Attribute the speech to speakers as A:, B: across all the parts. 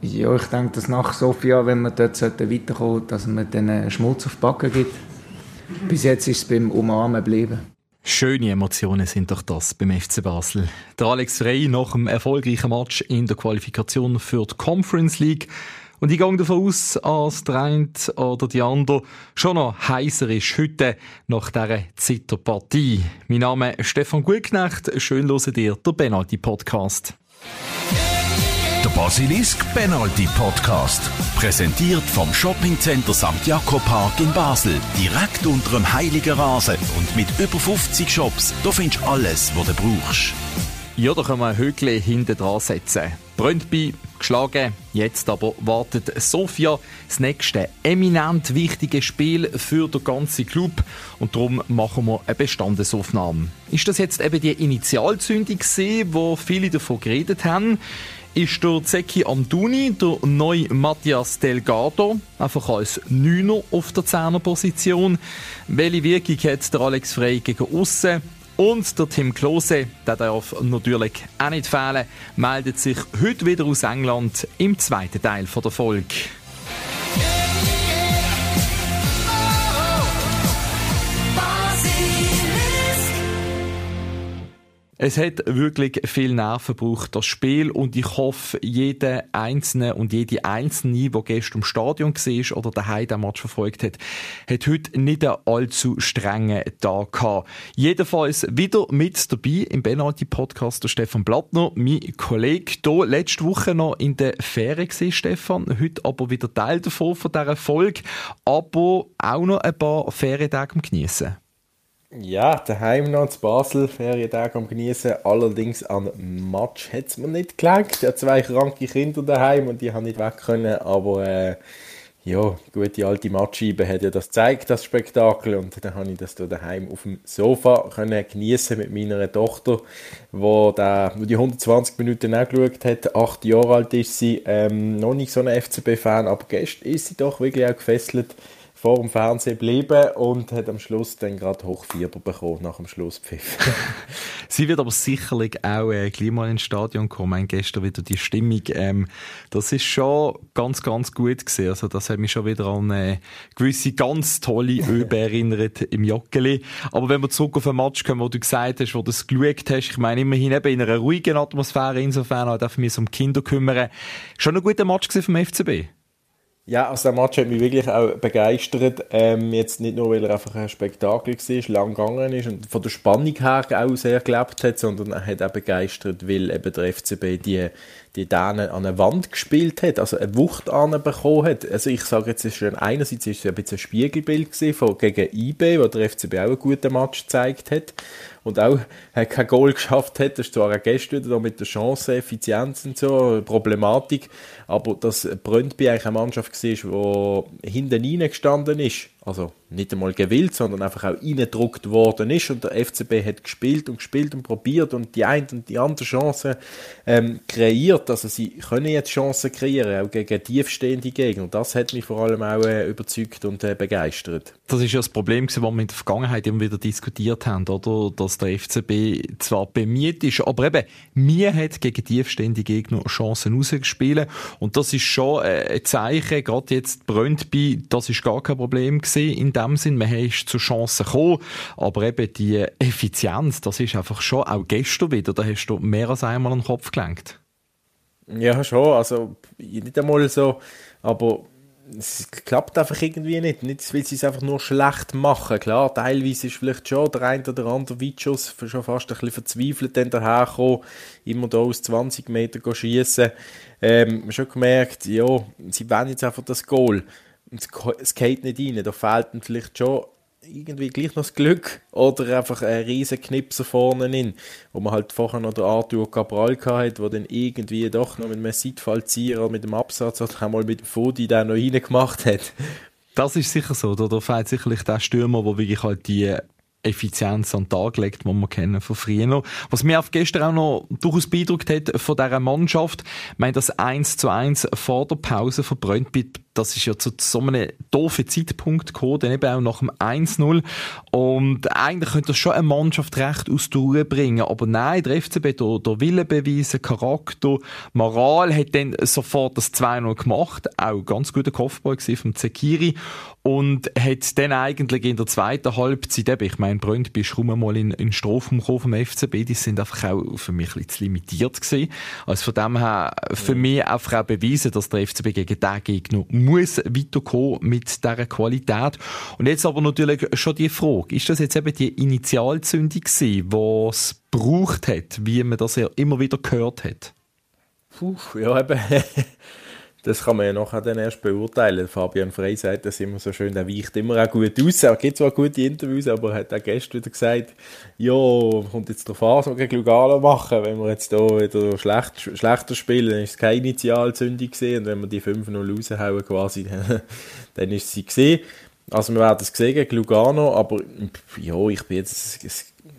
A: Ja, ich denke, dass nach Sofia, wenn wir dort weiterkommen dass man den Schmutz auf die Backen gibt. Bis jetzt ist es beim Umarmen geblieben.
B: Schöne Emotionen sind doch das beim FC Basel. Der Alex Frey nach einem erfolgreichen Match in der Qualifikation für die Conference League. Und ich gehe davon aus, als der eine oder die andere schon noch heißer ist heute nach dieser Zitterpartie. Mein Name ist Stefan Gutknecht. Schön hören dir der Penalty Podcast.
C: Der Basilisk Penalty Podcast. Präsentiert vom Shoppingcenter St. Jakob Park in Basel. Direkt unter dem Heiligen Rasen und mit über 50 Shops. Da findest du alles, was du brauchst.
B: Ja, da können wir ein Höckchen hinten dran setzen. Brøndby geschlagen. Jetzt aber wartet Sofia das nächste eminent wichtige Spiel für den ganzen Club und darum machen wir eine Bestandesaufnahme. Ist das jetzt eben die Initialzündung gewesen, wo viele davon geredet haben? Ist der Zeki Amduni, der neue Matthias Delgado, einfach als Neuner auf der Zehnerposition. Welche Wirkung hat der Alex Frey gegen aussen? Und der Tim Klose, der darf natürlich auch nicht fehlen, meldet sich heute wieder aus England im zweiten Teil der Folge. Es hat wirklich viel Nerven gebraucht, das Spiel. Und ich hoffe, jeder Einzelne und jede Einzelne, der gestern im Stadion war oder daheim den Match verfolgt hat, hat heute nicht einen allzu strengen Tag gehabt. Jedenfalls wieder mit dabei im Penalty-Podcast der Stefan Blattner, mein Kollege, hier letzte Woche noch in der Ferien gewesen, Stefan. Heute aber wieder Teil davon, von dieser Folge. Aber auch noch ein paar Ferientage genießen.
D: Ja, daheim noch zu Basel, Ferientag am Genießen. Allerdings an Match hat es mir nicht gelangt. Ich habe zwei kranke Kinder daheim und die haben nicht weg können. Aber äh, ja, gute alte Matscheibe hat ja das gezeigt, das Spektakel. Und dann habe ich das hier daheim auf dem Sofa genießen mit meiner Tochter, wo, da, wo die 120 Minuten auch geschaut hat. Acht Jahre alt ist sie, ähm, noch nicht so ein FCB-Fan, aber gestern ist sie doch wirklich auch gefesselt vor dem Fernsehen geblieben und hat am Schluss dann gerade Hochfieber bekommen nach dem Schlusspfiff.
B: Sie wird aber sicherlich auch äh, gleich mal ins Stadion kommen. Meine, gestern wieder die Stimmung. Ähm, das ist schon ganz, ganz gut gesehen. Also das hat mich schon wieder an eine gewisse ganz tolle Öbe erinnert im Joggeli. Aber wenn wir zurück auf ein Match kommen, wo du gesagt hast, wo du es geschaut hast, ich meine immerhin eben in einer ruhigen Atmosphäre, insofern auch darf mich um Kinder kümmern. Schon ein guter Match vom FCB?
D: Ja, also der Match hat mich wirklich auch begeistert. Ähm, jetzt nicht nur, weil er einfach ein Spektakel war, lang gegangen ist und von der Spannung her auch sehr gelebt hat, sondern er hat auch begeistert, weil eben der FCB die, die Dänen an eine Wand gespielt hat, also eine Wucht bekommen hat. Also ich sage jetzt, ist einerseits ist es ein bisschen ein Spiegelbild von gegen IB, wo der FCB auch einen guten Match gezeigt hat und auch kein Goal geschafft hat. Das ist zwar auch gestern wieder mit der Chance, Effizienz und so, Problematik, aber dass Brøndby eigentlich eine Mannschaft war, die hinten reingestanden ist, also nicht einmal gewillt, sondern einfach auch reingedruckt worden ist und der FCB hat gespielt und gespielt und probiert und die eine und die andere Chance ähm, kreiert, also sie können jetzt Chancen kreieren, auch gegen tiefstehende Gegner. Das hat mich vor allem auch äh, überzeugt und äh, begeistert.
B: Das ist ja das Problem, das wir in der Vergangenheit immer wieder diskutiert haben, oder? Dass der FCB zwar bemüht ist, aber eben, mir hat gegen tiefstehende Gegner Chancen rausgespielt und das ist schon äh, ein Zeichen, gerade jetzt Brøndby, das ist gar kein Problem gewesen gewesen, in dem Sinn. Man ist zu Chancen gekommen. Aber eben die Effizienz, das ist einfach schon auch gestern wieder, da hast du mehr als einmal an den Kopf gelenkt.
D: Ja, schon. Also, nicht einmal so, aber es klappt einfach irgendwie nicht. Nicht, weil sie es einfach nur schlecht machen. Klar, teilweise ist vielleicht schon der ein oder andere Weitschuss schon fast ein bisschen verzweifelt dann daherkommen, immer da aus 20 Metern schießen. Ähm, schon gemerkt, ja, sie wollen jetzt einfach das Goal es geht nicht rein. Da fehlt dann vielleicht schon irgendwie gleich noch das Glück oder einfach ein riesen Knipser vorne hin, wo man halt vorher noch den Arthur Cabral hatte, der dann irgendwie doch noch mit einem Seitfallzieher oder mit dem Absatz oder einmal mit dem Fodi da noch reingemacht hat.
B: Das ist sicher so. Da, da fehlt sicherlich der Stürmer, der wirklich halt die Effizienz an den Tag legt, die wir kennen von früher. Was mir auf gestern auch noch durchaus beeindruckt hat von dieser Mannschaft, ich meine, das 1 zu 1 vor der Pause Brøndby, das ist ja zu so einem doofen Zeitpunkt gekommen, dann eben auch nach dem 1-0. Und eigentlich könnte das schon eine Mannschaft recht aus der Ruhe bringen. Aber nein, der FCB, der, der Wille beweisen, Charakter, Moral hat dann sofort das 2-0 gemacht. Auch ganz guter Kopfball vom Zekiri und hat dann eigentlich in der zweiten Halbzeit, eben, ich meine, Brøndby ist rum mal in, in Strafraum vom FCB, die sind einfach auch für mich ein bisschen limitiert gewesen. Also von dem her für ja. mich einfach auch beweisen, dass der FCB gegen diesen Gegner muss weiterkommen mit dieser Qualität. Und jetzt aber natürlich schon die Frage, ist das jetzt eben die Initialzündung die es gebraucht hat, wie man das ja immer wieder gehört hat?
D: Puh, ja eben... das kann man ja nachher dann erst beurteilen. Fabian Frey sagt das immer so schön, er weicht immer auch gut aus. Er gibt zwar gute Interviews, aber er hat auch gestern wieder gesagt, ja, kommt jetzt darauf an, was gegen Lugano machen. Wenn wir jetzt hier wieder schlecht, schlechter spielen, dann ist es keine Initialzündung gesehen und wenn wir die 5-0 raushauen quasi, dann, dann ist sie gesehen. Also wir werden es sehen gegen Lugano, aber ja, ich bin jetzt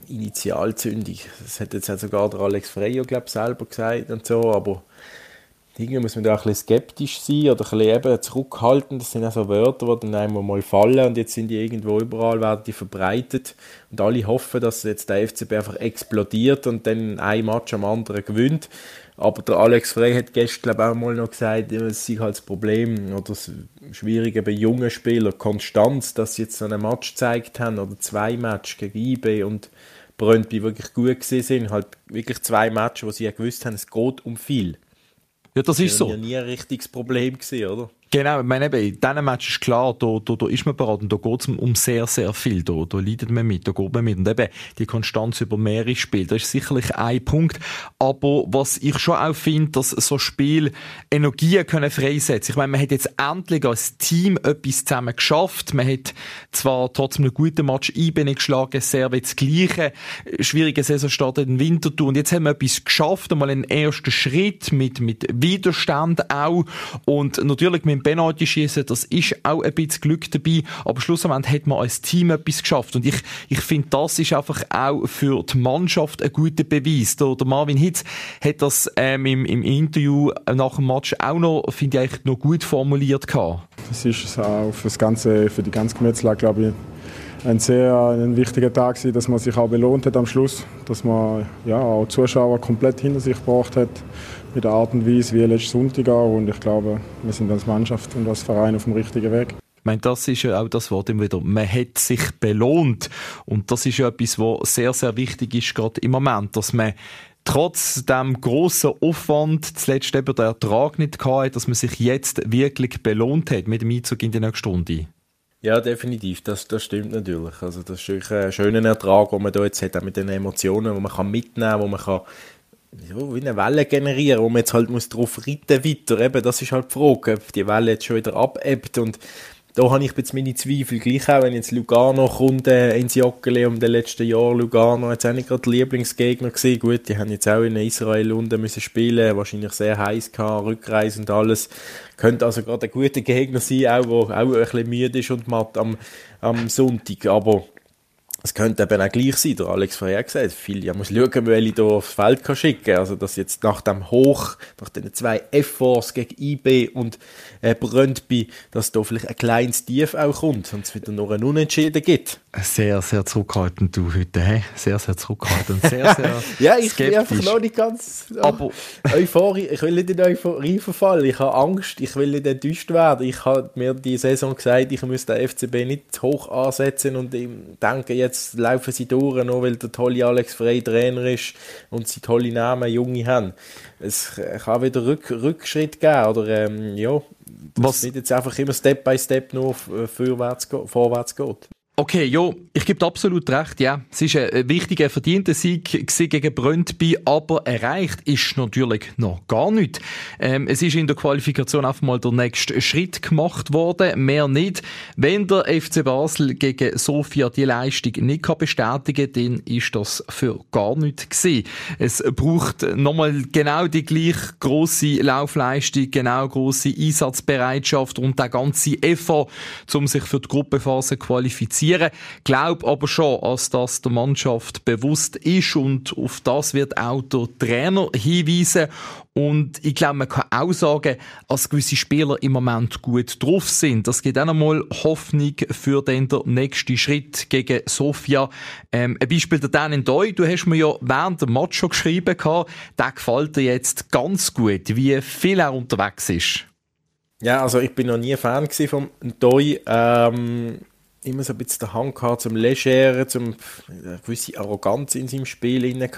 D: Initialzündung. Das hat jetzt sogar der Alex Frey, glaube ich, selber gesagt und so, aber irgendwie muss man da ein bisschen skeptisch sein oder ein bisschen eben zurückhalten. Das sind auch so Wörter, die dann einmal mal fallen und jetzt sind die irgendwo überall, werden die verbreitet und alle hoffen, dass jetzt der FCB einfach explodiert und dann ein Match am anderen gewinnt. Aber der Alex Frey hat gestern glaube auch mal noch gesagt, es sei halt das Problem oder das Schwierige bei jungen Spielern, Konstanz, dass sie jetzt so einen Match gezeigt haben oder zwei Matches gegen IB und Brøndby wirklich gut gesehen sind, halt wirklich zwei Matches, wo sie ja gewusst haben, es geht um viel.
B: Ja, das ist so.
D: Das war ja nie ein richtiges Problem, gewesen, oder?
B: Genau, ich meine, eben, in diesem Match ist klar, da, da, da ist man bereit und da geht es um sehr, sehr viel. Da, da leidet man mit, da geht man mit. Und eben, die Konstanz über mehrere Spiele, das ist sicherlich ein Punkt. Aber was ich schon auch finde, dass so Spiel Energien können freisetzen. Ich meine, man hat jetzt endlich als Team etwas zusammen geschafft. Man hat zwar trotzdem einen guten Match IB geschlagen, sehr wie das Gleiche. Schwierige Saisonstart in den Winterthur. Und jetzt haben wir etwas geschafft, einmal einen ersten Schritt mit, mit Widerstand auch. Und natürlich mit beim Penalty schießen, das ist auch ein bisschen Glück dabei, aber schlussendlich hat man als Team etwas geschafft und ich, ich finde, das ist einfach auch für die Mannschaft ein guter Beweis. Der, der Marvin Hitz hat das ähm, im, im Interview nach dem Match auch noch, finde ich, noch gut formuliert gehabt.
E: Es ist auch für, das ganze, für die ganze Gemetzelage, glaube ich, ein sehr ein wichtiger Tag gewesen, dass man sich auch belohnt hat am Schluss, dass man ja, auch Zuschauer komplett hinter sich gebracht hat mit der Art und Weise wie letztes Sonntag auch. Und ich glaube, wir sind als Mannschaft und als Verein auf dem richtigen Weg.
B: Ich meine, das ist ja auch das Wort immer wieder. Man hat sich belohnt. Und das ist ja etwas, was sehr, sehr wichtig ist, gerade im Moment, dass man trotz dem grossen Aufwand zuletzt eben der Ertrag nicht hatte, dass man sich jetzt wirklich belohnt hat mit dem Einzug in die nächste Stunde.
D: Ja, definitiv, das, das stimmt natürlich. Also das ist wirklich ein schöner Ertrag, den man da jetzt hat, auch mit den Emotionen, die man kann mitnehmen kann, wo man kann ja, wie eine Welle generieren, wo man jetzt halt muss drauf reiten weiter. Eben, das ist halt die Frage, ob die Welle jetzt schon wieder abebbt und da habe ich jetzt meine Zweifel. Gleich auch, wenn jetzt Lugano kommt äh, ins Joggeli um den letzten Jahr. Lugano jetzt auch nicht gerade Lieblingsgegner gewesen. Gut, die haben jetzt auch in Israel unten müssen spielen, wahrscheinlich sehr heiß gehabt, Rückreise und alles. Könnte also gerade ein guter Gegner sein, auch, wo auch ein bisschen müde ist und matt am, am Sonntag. Aber es könnte eben auch gleich sein, der Alex vorher gesagt, viel, ja, muss schauen, wer ich hier aufs Feld kann schicken kann. Also, dass jetzt nach dem Hoch, nach den zwei Efforts gegen IB und äh, Brøndby, dass da vielleicht ein kleines Tief auch kommt und es wieder noch einen Unentschieden gibt.
B: Sehr, sehr zurückhaltend du heute, hä? Sehr, sehr zurückhaltend. Sehr, sehr
D: Ja, ich skeptisch. bin einfach noch nicht ganz oh, Aber Euphorie. Ich will nicht in Euphorie verfallen. Ich habe Angst, ich will nicht enttäuscht werden. Ich habe mir die Saison gesagt, ich müsste den FCB nicht hoch ansetzen und denke, jetzt laufen sie durch, nur weil der tolle Alex Frey Trainer ist und sie tolle Namen, Junge haben. Es kann wieder Rück Rückschritt geben oder ähm, ja, was nicht jetzt einfach immer Step by Step nur vorwärts, vorwärts geht.
B: Okay, ja, ich gebe absolut recht, ja. Es ist ein wichtiger, verdienter Sieg gegen Brøndby, aber erreicht ist natürlich noch gar nicht. Ähm, es ist in der Qualifikation einfach mal der nächste Schritt gemacht worden, mehr nicht. Wenn der FC Basel gegen Sofia die Leistung nicht kann bestätigen kann, dann ist das für gar nichts gewesen. Es braucht nochmal genau die gleich grosse Laufleistung, genau grosse Einsatzbereitschaft und der ganze Effort, um sich für die Gruppenphase qualifizieren profitieren. Glaub aber schon, als das der Mannschaft bewusst ist und auf das wird auch der Trainer hinweisen. Und ich glaube, man kann auch sagen, dass gewisse Spieler im Moment gut drauf sind. Das gibt auch nochmal Hoffnung für den nächsten Schritt gegen Sofia. Ähm, ein Beispiel der Dan in Doi, du hast mir ja während dem Match schon geschrieben, der gefällt dir jetzt ganz gut, wie viel er unterwegs ist.
D: Ja, also ich bin noch nie Fan vom Doi. Ähm, immer so ein bisschen der Hang gehabt zum Legeren, zum eine gewisse Arroganz in seinem Spiel inne.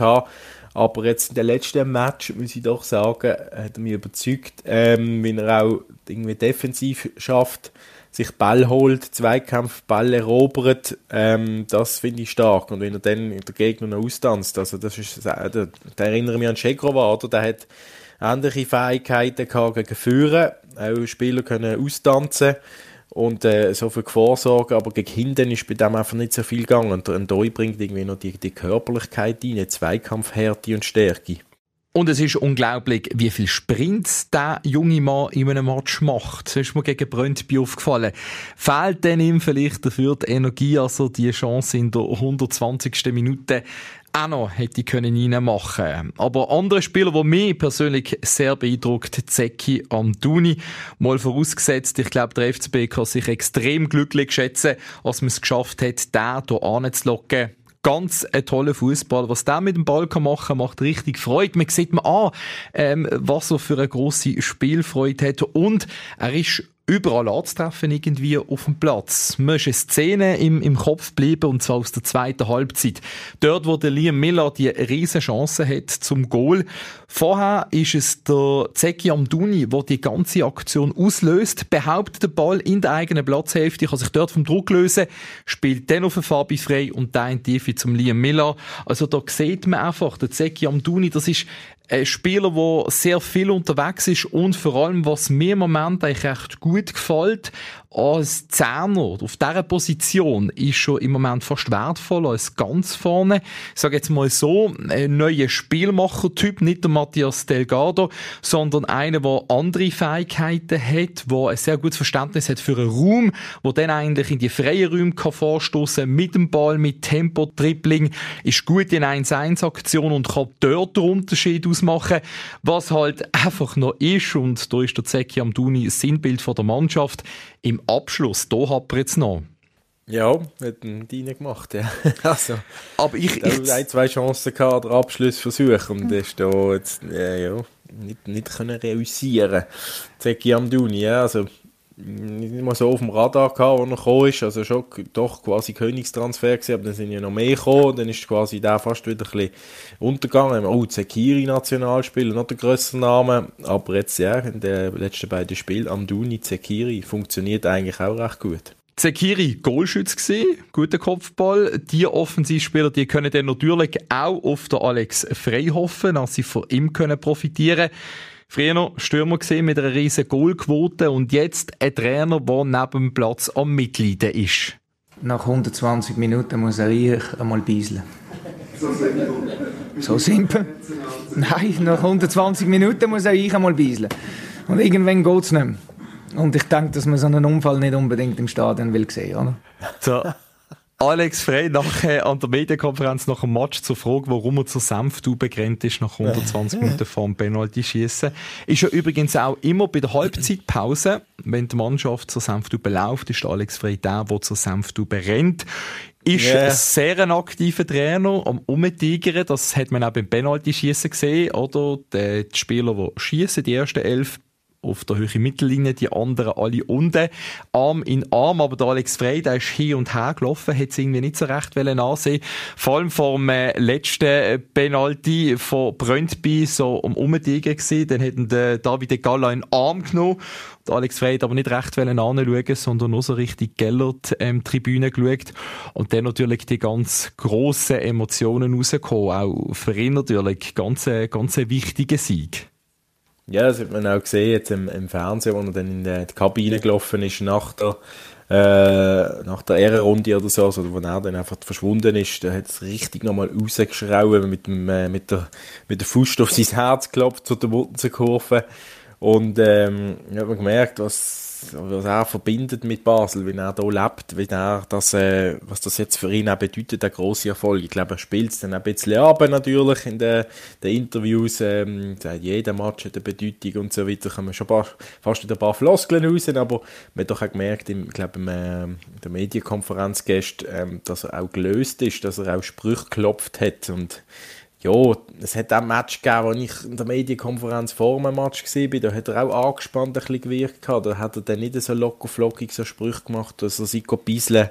D: Aber jetzt in den letzten Match, muss ich doch sagen, hat er mich überzeugt, ähm, wenn er auch irgendwie defensiv schafft, sich Ball holt, Zweikampf, Ball erobert, ähm, das finde ich stark. Und wenn er dann den Gegner noch austanzt, also das ist, da, da erinnere mich an Chegrova, oder? Der hat ähnliche Fähigkeiten gehabt gegen Führen, auch Spieler können austanzen und äh, so viel Vorsorge, aber gegen hinten ist bei dem einfach nicht so viel gegangen. Und ein Doi bringt irgendwie noch die, die Körperlichkeit rein, Zweikampfhärte und Stärke.
B: Und es ist unglaublich, wie viel Sprints der junge Mann in einem Match macht. Das ist mir gegen Brøndby aufgefallen. Fehlt denn ihm vielleicht dafür die Energie, also die Chance in der 120. Minute auch noch hätte können reinmachen Aber andere Spieler, die mich persönlich sehr beeindruckt, Zeki Amduni, mal vorausgesetzt, ich glaube, der FCB kann sich extrem glücklich schätzen, als man es geschafft hat, den hier anzulocken ganz ein toller Fußball. Was der mit dem Ball kann machen, macht richtig Freude. Man sieht man an, ähm, was er für eine grosse Spielfreude hat und er ist überall anzutreffen irgendwie auf dem Platz. Mir ist eine Szene im, im Kopf bleiben und zwar aus der zweiten Halbzeit. Dort, wo der Liam Miller die riesen Chance hat zum Goal. Vorher ist es der Zeki Amduni, der die ganze Aktion auslöst, behauptet den Ball in der eigenen Platzhälfte, kann sich dort vom Druck lösen, spielt dann auf den Fabi frei und dann in zum Liam Miller. Also da sieht man einfach, der Zeki Amduni, das ist ein Spieler, der sehr viel unterwegs ist und vor allem, was mir im Moment eigentlich recht gut gefällt, als Zehner auf dieser Position ist schon im Moment fast wertvoller als ganz vorne. Ich sage jetzt mal so, ein neuer Spielmacher-Typ, nicht der Matthias Delgado, sondern einer, der andere Fähigkeiten hat, der ein sehr gutes Verständnis hat für einen Raum, wo dann eigentlich in die freien Räume kann mit dem Ball, mit Tempo-Dribbling, ist gut in 1-1-Aktion und kann dort den Unterschied ausmachen, was halt einfach noch ist, und da ist der Zeki Amduni das Sinnbild von der Mannschaft, im Abschluss, da hat er jetzt noch.
D: Ja, hat einen Deine gemacht, ja.
B: also, aber ich...
D: ich ein, zwei Chancen gehabt, den Abschluss versuchen und ist da jetzt, ja, ja, nicht, nicht können reüssieren. Zeki Amduni, ja, also nicht mal so auf dem Radar gehabt, wo er gekommen ist. Also schon doch quasi Königstransfer gewesen, aber dann sind ja noch mehr gekommen. Dann ist quasi der fast wieder ein bisschen untergegangen. Oh, Zekiri Nationalspieler, noch der größere Name. Aber jetzt ja, in den letzten beiden Spielen, Amduni, Zekiri, funktioniert eigentlich auch recht gut.
B: Zekiri Goalschütz gesehen, guter Kopfball. Die Offensivspieler, die können dann natürlich auch auf den Alex Frey hoffen, dass sie von ihm können profitieren können. Früher Stürmer gesehen mit einer riesen Goalquote und jetzt ein Trainer, der neben dem Platz am Mitleiden ist.
A: Nach 120 Minuten muss er ich einmal beiseln. So simpel? So simpel? Nein, nach 120 Minuten muss er ich einmal beiseln. Und irgendwann geht es nicht mehr. Und ich denke, dass man so einen Unfall nicht unbedingt im Stadion will sehen, oder?
B: So. Alex Frey nachher an der Medienkonferenz nach dem Match zur Frage, warum er zur Senftube gerannt ist nach 120 Minuten vor dem Penalty schießen. Ist ja übrigens auch immer bei der Halbzeitpause, wenn die Mannschaft zur Senftube läuft, ist Alex Frey der, der zur Senftube rennt. Ist yeah. ein sehr ein aktiver Trainer am Umtigern. Das hat man auch beim Penalty-Schießen gesehen, oder? Die, die Spieler, die schießen, die ersten elf, auf der höheren Mittellinie, die anderen alle unten, Arm in Arm, aber der Alex Frey, der ist hier und her gelaufen, hat es irgendwie nicht so recht ansehen. Vor allem vor dem äh, letzten äh, Penalty von Brøndby so um Umdegen gesehen, dann hätten der David Galla in Arm genommen. Der Alex Frey hat aber nicht recht anschauen, sondern nur so richtig Gellert ähm, Tribüne geschaut. Und dann natürlich die ganz grossen Emotionen rausgekommen, auch für ihn natürlich ganz, äh, ganz ein wichtiger Sieg.
D: Ja, das hat man auch gesehen jetzt im, im Fernsehen, wo er dann in die Kabine gelaufen ist nach der, äh, nach der Ehrenrunde oder so, also wo er dann einfach verschwunden ist, da hat es richtig nochmal rausgeschrauben mit, dem, äh, mit, der, mit der Fuß auf sein Herz geklopft zu der Wurzelkurve. Und ähm, ich habe gemerkt, was was er verbindet mit Basel, wie er hier lebt, wie er das, äh, was das jetzt für ihn auch bedeutet, der große Erfolg. Ich glaube, er spielt es dann ein bisschen ab, natürlich, in den, den Interviews, ähm, jeder Match hat eine Bedeutung und so weiter, Da kommen schon paar, fast ein paar Floskeln raus, aber man hat doch auch gemerkt, im, ich glaube, im, äh, der Medienkonferenz gestern, ähm, dass er auch gelöst ist, dass er auch Sprüche geklopft hat und ja, es hat auch ein Match gegeben, wo ich in der Medienkonferenz vor dem Match war, da hat er auch angespannt ein bisschen gewirkt. Da hat er dann nicht so locker flockig so Sprüche gemacht, dass er sich bisseln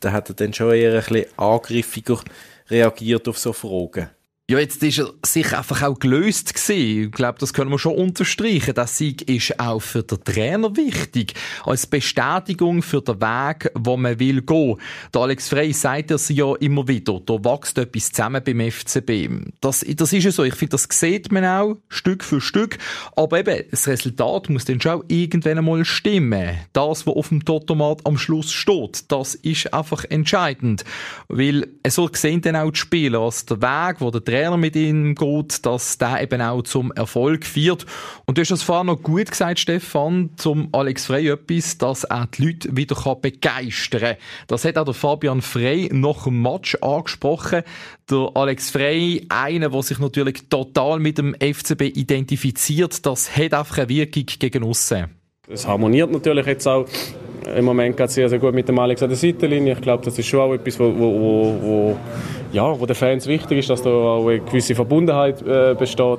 D: Da hat er dann schon eher ein bisschen angriffiger reagiert auf so Fragen.
B: Ja, jetzt ist er sich einfach auch gelöst gewesen. Ich glaube, das können wir schon unterstreichen. Das Sieg ist auch für den Trainer wichtig. Als Bestätigung für den Weg, wo man will gehen. Der Alex Frey sagt es ja immer wieder. Da wächst etwas zusammen beim FCB. Das, das ist ja so. Ich finde, das sieht man auch Stück für Stück. Aber eben, das Resultat muss dann schon irgendwann einmal stimmen. Das, was auf dem Totomat am Schluss steht, das ist einfach entscheidend. Weil, so sehen dann auch die Spieler, als der Weg, wo der Trainer Trainer mit ihm geht, dass der eben auch zum Erfolg führt. Und du hast das vorhin noch gut gesagt, Stefan, zum Alex Frey etwas, dass er die Leute wieder begeistern kann. Das hat auch der Fabian Frey nach dem Match angesprochen. Der Alex Frey, einer, der sich natürlich total mit dem FCB identifiziert, das hat einfach eine Wirkung gegen aussen.
F: Es harmoniert natürlich jetzt auch im Moment geht sehr, sehr gut mit dem Alex an der Seitenlinie. Ich glaube, das ist schon auch etwas, wo, wo, wo, ja, wo den Fans wichtig ist, dass da auch eine gewisse Verbundenheit äh, besteht.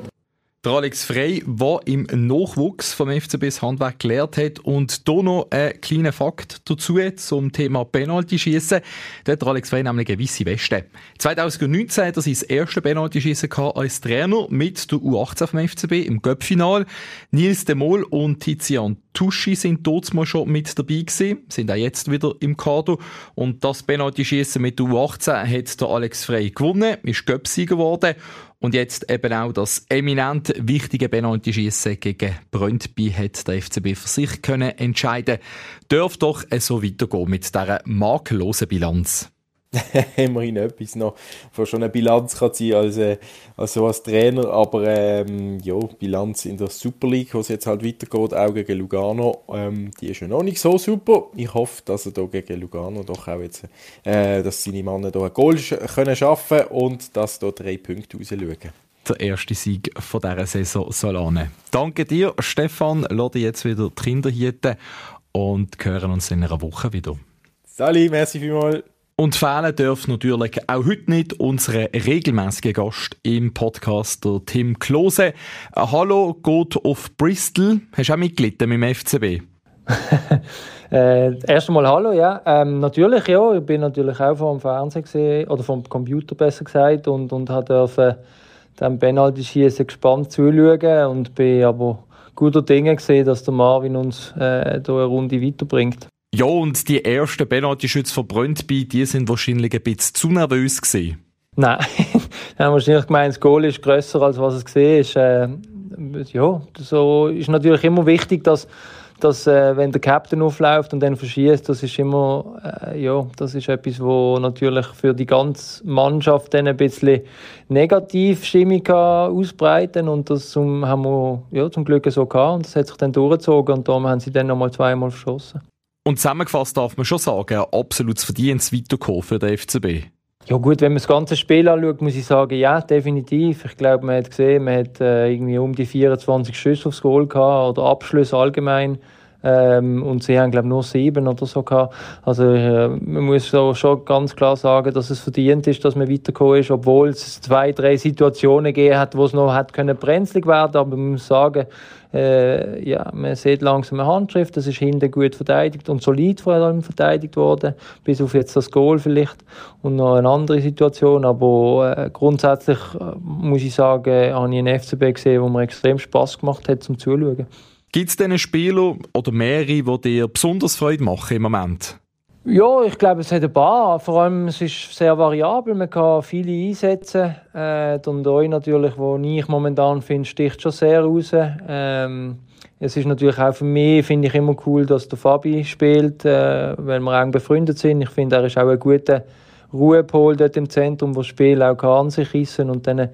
B: Der Alex Frey, der im Nachwuchs vom FCB das Handwerk gelehrt hat. Und hier noch ein kleiner Fakt dazu zum Thema Penalty-Schießen. Da hat der Alex Frey nämlich eine weiße Weste. 2019 hat er sein erstes Penalty-Schießen als Trainer mit der U18 vom FCB im Göppfinal. Nils Demol und Tizian Tuschi sind dort schon mit dabei gewesen, sind auch jetzt wieder im Kader. Und das Penalty-Schießen mit der U18 hat der Alex Frey gewonnen, ist Göppsieger geworden. Und jetzt eben auch das eminent wichtige Penalty-Schießen gegen Brøndby hat der FCB für sich können entscheiden. Darf doch so weitergehen mit dieser makellosen Bilanz.
D: immerhin etwas noch von schon eine Bilanz kann sein als, äh, als so als Trainer, aber ähm, ja, Bilanz in der Super League, wo es jetzt halt weitergeht, auch gegen Lugano, ähm, die ist ja noch nicht so super. Ich hoffe, dass er da gegen Lugano doch auch jetzt, äh, dass seine Männer da ein Goal sch können schaffen und dass da drei Punkte rausschauen.
B: Der erste Sieg von dieser Saison Solane. Danke dir, Stefan. Lass jetzt wieder die Kinder hieten und hören uns in einer Woche wieder.
D: Sali, merci vielmals.
B: Und fehlen darf natürlich auch heute nicht unsere regelmäßige Gast im Podcast, der Tim Klose. Hallo, geht auf Bristol. Hast du auch mitgelitten mit dem FCB?
G: äh, erst einmal Hallo, ja. Ähm, natürlich, ja. Ich bin natürlich auch vom Fernsehen gesehen, oder vom Computer besser gesagt und, und durfte dem Penalty-Schießen gespannt zuschauen und bin aber guter Dinge gesehen, dass der Marvin uns äh, hier eine Runde weiterbringt.
B: Ja, und die ersten Penalty-Schütze von Brøndby, die sind wahrscheinlich ein bisschen zu nervös gewesen.
G: Nein, wir haben wahrscheinlich gemeint, das Goal ist grösser, als was es gesehen ist. Äh, ja, so ist natürlich immer wichtig, dass, dass äh, wenn der Captain aufläuft und dann verschießt, das ist immer, äh, ja, das ist etwas, wo natürlich für die ganze Mannschaft dann ein bisschen Negativstimmung ausbreiten und das zum, haben wir ja, zum Glück so gehabt und das hat sich dann durchgezogen und darum haben sie dann nochmal zweimal verschossen.
B: Und zusammengefasst darf man schon sagen, ein absolutes Verdienst weiterkommen für den FCB.
G: Ja gut, wenn man das ganze Spiel anschaut, muss ich sagen, ja, definitiv. Ich glaube, man hat gesehen, man hat äh, irgendwie um die 24 Schüsse aufs Goal gehabt oder Abschlüsse allgemein. Ähm, und sie haben, glaube nur sieben oder so gehabt. Also, äh, man muss so schon ganz klar sagen, dass es verdient ist, dass man weitergekommen ist, obwohl es zwei, drei Situationen gegeben hat, wo es noch hat können brenzlig werden. Aber man muss sagen, äh, ja, man sieht langsam eine Handschrift, das ist hinten gut verteidigt und solid vor allem verteidigt worden, bis auf jetzt das Goal vielleicht und noch eine andere Situation. Aber äh, grundsätzlich äh, muss ich sagen, habe ich einen FCB gesehen, wo mir extrem Spaß gemacht hat zum Zuschauen.
B: Gibt es denn Spieler oder mehrere, die dir besonders Freude machen im Moment?
G: Ja, ich glaube, es hat ein paar. Vor allem, es ist sehr variabel. Man kann viele einsetzen. Äh, und euch natürlich, wo ich momentan finde, sticht schon sehr raus. Ähm, es ist natürlich auch für mich, finde ich immer cool, dass der Fabi spielt, äh, weil wir eng befreundet sind. Ich finde, er ist auch ein guter Ruhepol dort im Zentrum, wo das Spiel auch kann an sich rissen und dann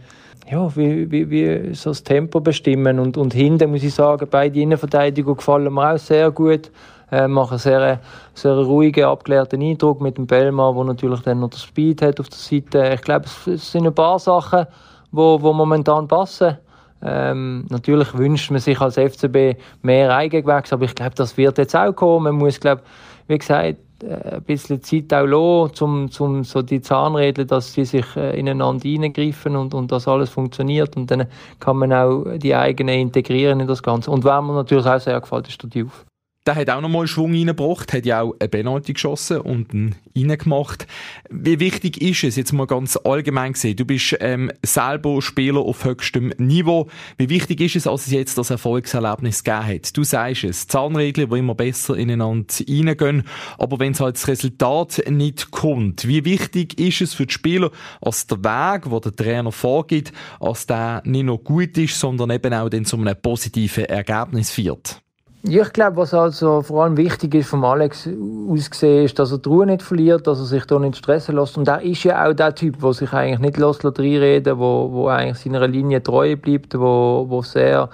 G: ja, wie, wie, wie so das Tempo bestimmen. Und, und hinten muss ich sagen, beide Innenverteidiger gefallen mir auch sehr gut. Äh, machen sehr, sehr ruhigen, abgelehrten Eindruck mit dem Bellmar, der natürlich dann noch den Speed hat auf der Seite. Ich glaube, es, es sind ein paar Sachen, wo, wo momentan passen. Ähm, natürlich wünscht man sich als FCB mehr Eigengewächs, aber ich glaube, das wird jetzt auch kommen. Man muss, glaube, wie gesagt, ein bisschen Zeit auch lassen, um, um so die Zahnräder, dass sie sich äh, ineinander hineingreifen und, und das alles funktioniert. Und dann kann man auch die eigenen integrieren in das Ganze. Und wer mir natürlich auch sehr gefällt, ist der Diouf.
B: Der hat auch nochmal Schwung reingebracht, hat ja auch eine Penalty geschossen und einen reingemacht. Wie wichtig ist es, jetzt mal ganz allgemein gesehen, du bist ähm, selber Spieler auf höchstem Niveau. Wie wichtig ist es, dass es jetzt das Erfolgserlebnis gegeben hat? Du sagst es, Zahnregeln, die immer besser ineinander reingehen, aber wenn es halt das Resultat nicht kommt, wie wichtig ist es für die Spieler, dass der Weg, wo der Trainer vorgibt, dass der nicht nur gut ist, sondern eben auch dann zu einem positiven Ergebnis führt?
G: Ich glaube, was also vor allem wichtig ist, von Alex aus gesehen, ist, dass er die Ruhe nicht verliert, dass er sich da nicht stressen lässt. Und er ist ja auch der Typ, der sich eigentlich nicht lässt reinreden wo, wo eigentlich seiner Linie treu bleibt, wo, wo sehr,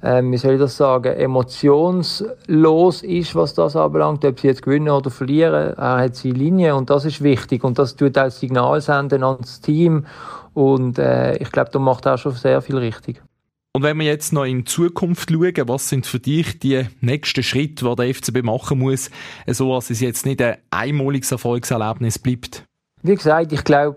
G: ähm, wie soll ich das sagen, emotionslos ist, was das anbelangt, ob sie jetzt gewinnen oder verlieren. Er hat seine Linie und das ist wichtig. Und das tut auch das Signal senden ans Team. Und äh, ich glaube, da macht er schon sehr viel richtig.
B: Und wenn wir jetzt noch in Zukunft schauen, was sind für dich die nächsten Schritte, die der FCB machen muss, so dass es jetzt nicht ein einmaliges Erfolgserlebnis bleibt?
G: Wie gesagt, ich glaube,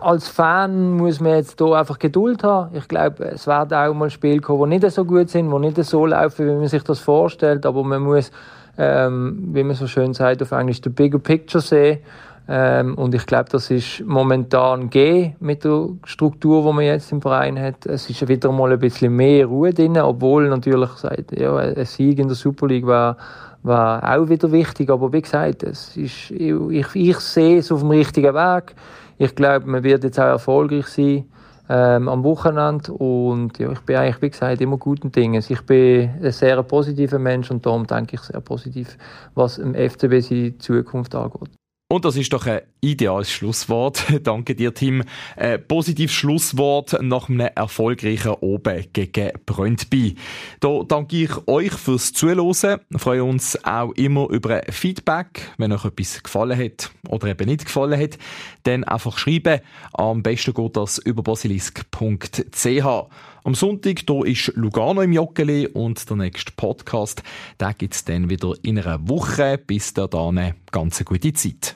G: als Fan muss man jetzt hier einfach Geduld haben. Ich glaube, es werden auch mal Spiele kommen, die nicht so gut sind, die nicht so laufen, wie man sich das vorstellt. Aber man muss, ähm, wie man so schön sagt auf Englisch, the bigger picture sehen. Ähm, und ich glaube, das ist momentan G mit der Struktur, die man jetzt im Verein hat. Es ist wieder mal ein bisschen mehr Ruhe drin, obwohl natürlich sagt, ja, ein Sieg in der Super League war, war auch wieder wichtig. Aber wie gesagt, es ist, ich, ich sehe es auf dem richtigen Weg. Ich glaube, man wird jetzt auch erfolgreich sein. Ähm, am Wochenende und ja, ich bin eigentlich, wie gesagt, immer guten Dingen. Ich bin ein sehr positiver Mensch und darum denke ich sehr positiv, was im FCB seine Zukunft angeht.
B: Und das ist doch ein ideales Schlusswort. Danke dir, Tim. Ein positives Schlusswort nach einem erfolgreichen Oben gegen Brøndby. Da danke ich euch fürs Zuhören. Wir freuen uns auch immer über Feedback. Wenn euch etwas gefallen hat oder eben nicht gefallen hat, dann einfach schreiben. Am besten geht das über basilisk.ch. Am Sonntag da ist Lugano im Joggeli und der nächste Podcast, den gibt es dann wieder in einer Woche. Bis dahin, ganz eine gute Zeit.